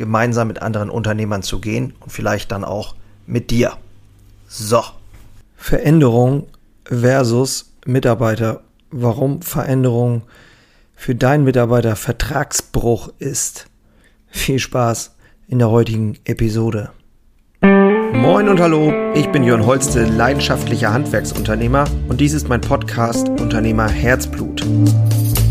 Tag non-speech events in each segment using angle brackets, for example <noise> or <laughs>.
gemeinsam mit anderen Unternehmern zu gehen und vielleicht dann auch mit dir. So. Veränderung versus Mitarbeiter. Warum Veränderung für deinen Mitarbeiter Vertragsbruch ist. Viel Spaß in der heutigen Episode. Moin und hallo, ich bin Jörn Holste, leidenschaftlicher Handwerksunternehmer und dies ist mein Podcast Unternehmer Herzblut.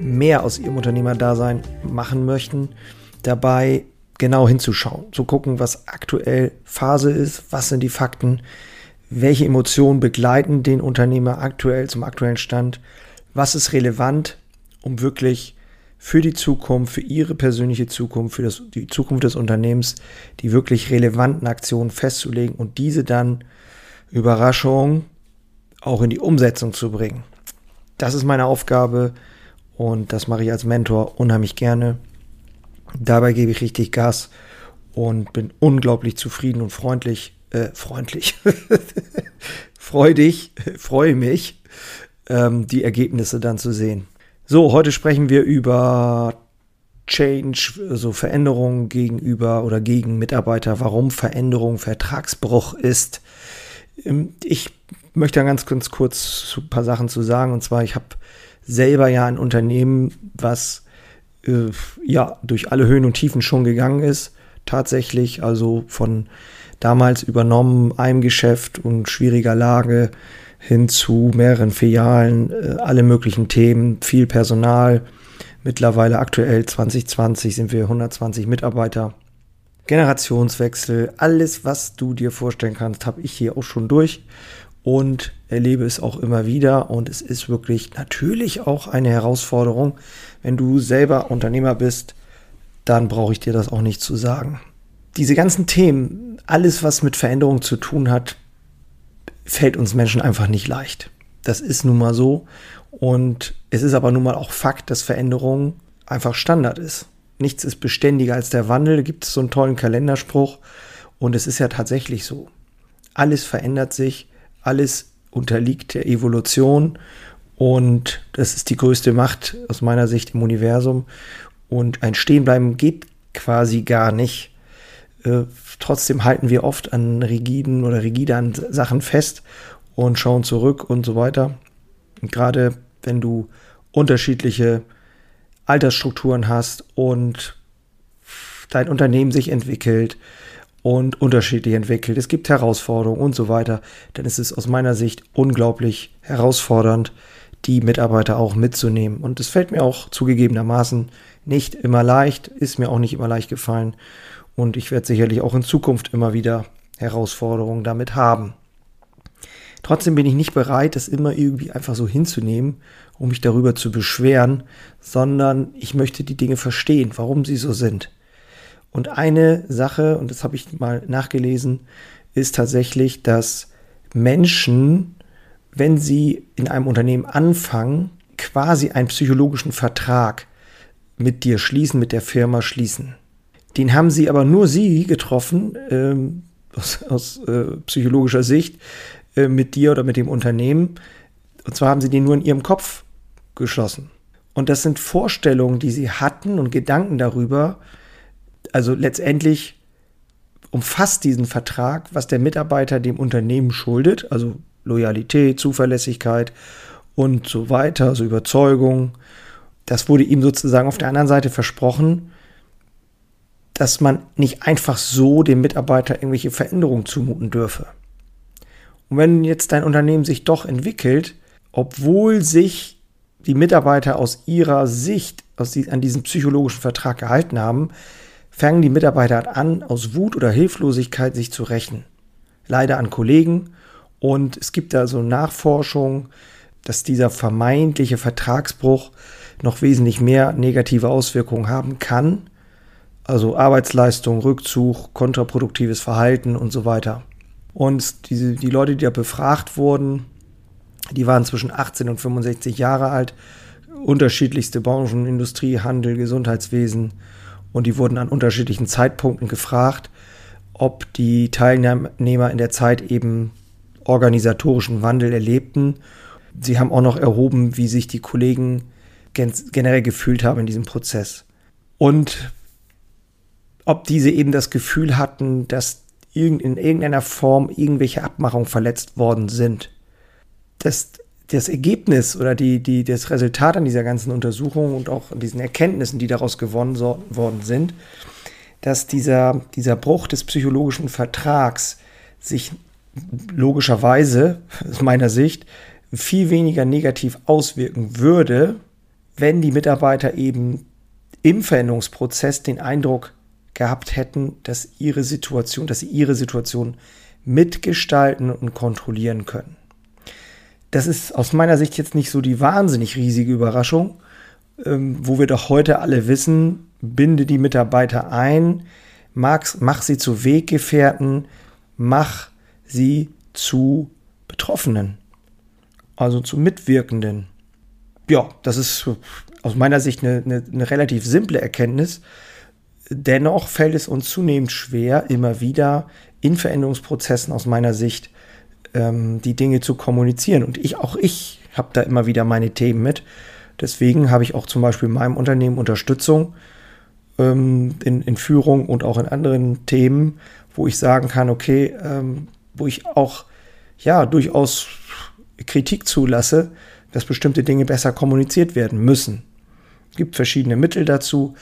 mehr aus ihrem Unternehmerdasein machen möchten, dabei genau hinzuschauen, zu gucken, was aktuell Phase ist, was sind die Fakten, welche Emotionen begleiten den Unternehmer aktuell zum aktuellen Stand, was ist relevant, um wirklich für die Zukunft, für ihre persönliche Zukunft, für das, die Zukunft des Unternehmens die wirklich relevanten Aktionen festzulegen und diese dann Überraschung auch in die Umsetzung zu bringen. Das ist meine Aufgabe und das mache ich als Mentor unheimlich gerne. Dabei gebe ich richtig Gas und bin unglaublich zufrieden und freundlich, äh, freundlich, <laughs> freudig, freue mich, ähm, die Ergebnisse dann zu sehen. So, heute sprechen wir über Change, also Veränderung gegenüber oder gegen Mitarbeiter, warum Veränderung Vertragsbruch ist. Ähm, ich möchte ganz, ganz kurz ein paar Sachen zu sagen. Und zwar, ich habe selber ja ein Unternehmen, was äh, ja durch alle Höhen und Tiefen schon gegangen ist. Tatsächlich, also von damals übernommen, einem Geschäft und schwieriger Lage hin zu mehreren Filialen, äh, alle möglichen Themen, viel Personal. Mittlerweile aktuell 2020 sind wir 120 Mitarbeiter. Generationswechsel, alles, was du dir vorstellen kannst, habe ich hier auch schon durch und erlebe es auch immer wieder. Und es ist wirklich natürlich auch eine Herausforderung. Wenn du selber Unternehmer bist, dann brauche ich dir das auch nicht zu sagen. Diese ganzen Themen, alles, was mit Veränderung zu tun hat, fällt uns Menschen einfach nicht leicht. Das ist nun mal so. Und es ist aber nun mal auch Fakt, dass Veränderung einfach Standard ist. Nichts ist beständiger als der Wandel. Da gibt es so einen tollen Kalenderspruch. Und es ist ja tatsächlich so. Alles verändert sich alles unterliegt der Evolution und das ist die größte Macht aus meiner Sicht im Universum. Und ein Stehenbleiben geht quasi gar nicht. Äh, trotzdem halten wir oft an rigiden oder rigide Sachen fest und schauen zurück und so weiter. Gerade wenn du unterschiedliche Altersstrukturen hast und dein Unternehmen sich entwickelt, und unterschiedlich entwickelt. Es gibt Herausforderungen und so weiter. Dann ist es aus meiner Sicht unglaublich herausfordernd, die Mitarbeiter auch mitzunehmen. Und es fällt mir auch zugegebenermaßen nicht immer leicht, ist mir auch nicht immer leicht gefallen. Und ich werde sicherlich auch in Zukunft immer wieder Herausforderungen damit haben. Trotzdem bin ich nicht bereit, das immer irgendwie einfach so hinzunehmen, um mich darüber zu beschweren, sondern ich möchte die Dinge verstehen, warum sie so sind. Und eine Sache, und das habe ich mal nachgelesen, ist tatsächlich, dass Menschen, wenn sie in einem Unternehmen anfangen, quasi einen psychologischen Vertrag mit dir schließen, mit der Firma schließen. Den haben sie aber nur sie getroffen, ähm, aus, aus äh, psychologischer Sicht, äh, mit dir oder mit dem Unternehmen. Und zwar haben sie den nur in ihrem Kopf geschlossen. Und das sind Vorstellungen, die sie hatten und Gedanken darüber, also letztendlich umfasst diesen Vertrag, was der Mitarbeiter dem Unternehmen schuldet, also Loyalität, Zuverlässigkeit und so weiter, also Überzeugung. Das wurde ihm sozusagen auf der anderen Seite versprochen. dass man nicht einfach so dem Mitarbeiter irgendwelche Veränderungen zumuten dürfe. Und wenn jetzt dein Unternehmen sich doch entwickelt, obwohl sich die Mitarbeiter aus ihrer Sicht aus die, an diesen psychologischen Vertrag gehalten haben, fangen die Mitarbeiter an, aus Wut oder Hilflosigkeit sich zu rächen. Leider an Kollegen. Und es gibt da so Nachforschungen, dass dieser vermeintliche Vertragsbruch noch wesentlich mehr negative Auswirkungen haben kann. Also Arbeitsleistung, Rückzug, kontraproduktives Verhalten und so weiter. Und diese, die Leute, die da befragt wurden, die waren zwischen 18 und 65 Jahre alt, unterschiedlichste Branchen, Industrie, Handel, Gesundheitswesen. Und die wurden an unterschiedlichen Zeitpunkten gefragt, ob die Teilnehmer in der Zeit eben organisatorischen Wandel erlebten. Sie haben auch noch erhoben, wie sich die Kollegen generell gefühlt haben in diesem Prozess. Und ob diese eben das Gefühl hatten, dass in irgendeiner Form irgendwelche Abmachungen verletzt worden sind. Das, das Ergebnis oder die, die, das Resultat an dieser ganzen Untersuchung und auch an diesen Erkenntnissen, die daraus gewonnen so, worden sind, dass dieser, dieser Bruch des psychologischen Vertrags sich logischerweise, aus meiner Sicht, viel weniger negativ auswirken würde, wenn die Mitarbeiter eben im Veränderungsprozess den Eindruck gehabt hätten, dass ihre Situation, dass sie ihre Situation mitgestalten und kontrollieren können. Das ist aus meiner Sicht jetzt nicht so die wahnsinnig riesige Überraschung, ähm, wo wir doch heute alle wissen, binde die Mitarbeiter ein, mach, mach sie zu Weggefährten, mach sie zu Betroffenen, also zu Mitwirkenden ja, das ist aus meiner Sicht eine, eine, eine relativ simple Erkenntnis. Dennoch fällt es uns zunehmend schwer, immer wieder in Veränderungsprozessen aus meiner Sicht ähm, die Dinge zu kommunizieren. Und ich, auch ich, habe da immer wieder meine Themen mit. Deswegen habe ich auch zum Beispiel in meinem Unternehmen Unterstützung ähm, in, in Führung und auch in anderen Themen, wo ich sagen kann, okay, ähm, wo ich auch ja durchaus Kritik zulasse, dass bestimmte Dinge besser kommuniziert werden müssen. Es gibt verschiedene Mittel dazu,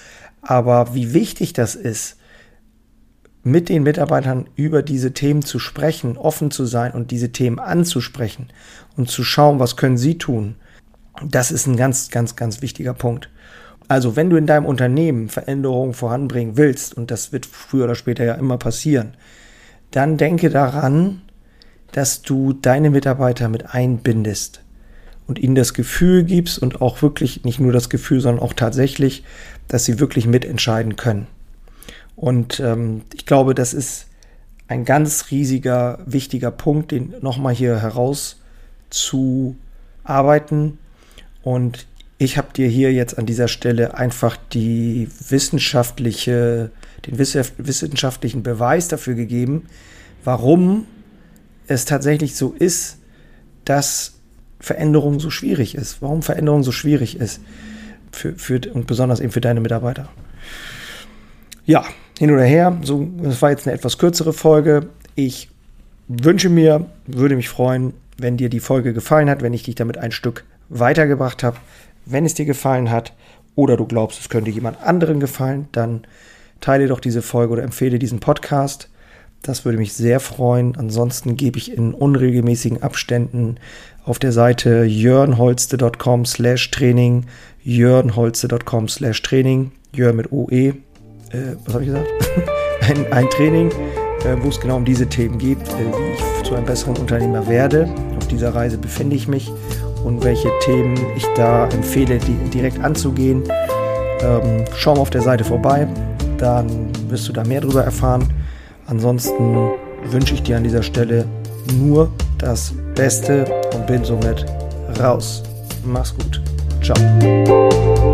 aber wie wichtig das ist, mit den Mitarbeitern über diese Themen zu sprechen, offen zu sein und diese Themen anzusprechen und zu schauen, was können sie tun, das ist ein ganz, ganz, ganz wichtiger Punkt. Also wenn du in deinem Unternehmen Veränderungen voranbringen willst, und das wird früher oder später ja immer passieren, dann denke daran, dass du deine Mitarbeiter mit einbindest und ihnen das Gefühl gibst und auch wirklich nicht nur das Gefühl, sondern auch tatsächlich, dass sie wirklich mitentscheiden können. Und ähm, ich glaube, das ist ein ganz riesiger, wichtiger Punkt, den nochmal hier herauszuarbeiten. Und ich habe dir hier jetzt an dieser Stelle einfach die wissenschaftliche, den wissenschaftlichen Beweis dafür gegeben, warum es tatsächlich so ist, dass Veränderung so schwierig ist, warum Veränderung so schwierig ist für, für, und besonders eben für deine Mitarbeiter. Ja, hin oder her, so, das war jetzt eine etwas kürzere Folge. Ich wünsche mir, würde mich freuen, wenn dir die Folge gefallen hat, wenn ich dich damit ein Stück weitergebracht habe. Wenn es dir gefallen hat oder du glaubst, es könnte jemand anderen gefallen, dann teile doch diese Folge oder empfehle diesen Podcast. Das würde mich sehr freuen. Ansonsten gebe ich in unregelmäßigen Abständen auf der Seite jörnholste.com slash Training, jörnholste.com slash Training, Jörn mit OE, äh, was habe ich gesagt? <laughs> ein, ein, Training, äh, wo es genau um diese Themen geht, äh, wie ich zu einem besseren Unternehmer werde. Auf dieser Reise befinde ich mich und welche Themen ich da empfehle, die direkt anzugehen. Ähm, schau mal auf der Seite vorbei, dann wirst du da mehr darüber erfahren. Ansonsten wünsche ich dir an dieser Stelle nur das Beste und bin somit raus. Mach's gut. Ciao.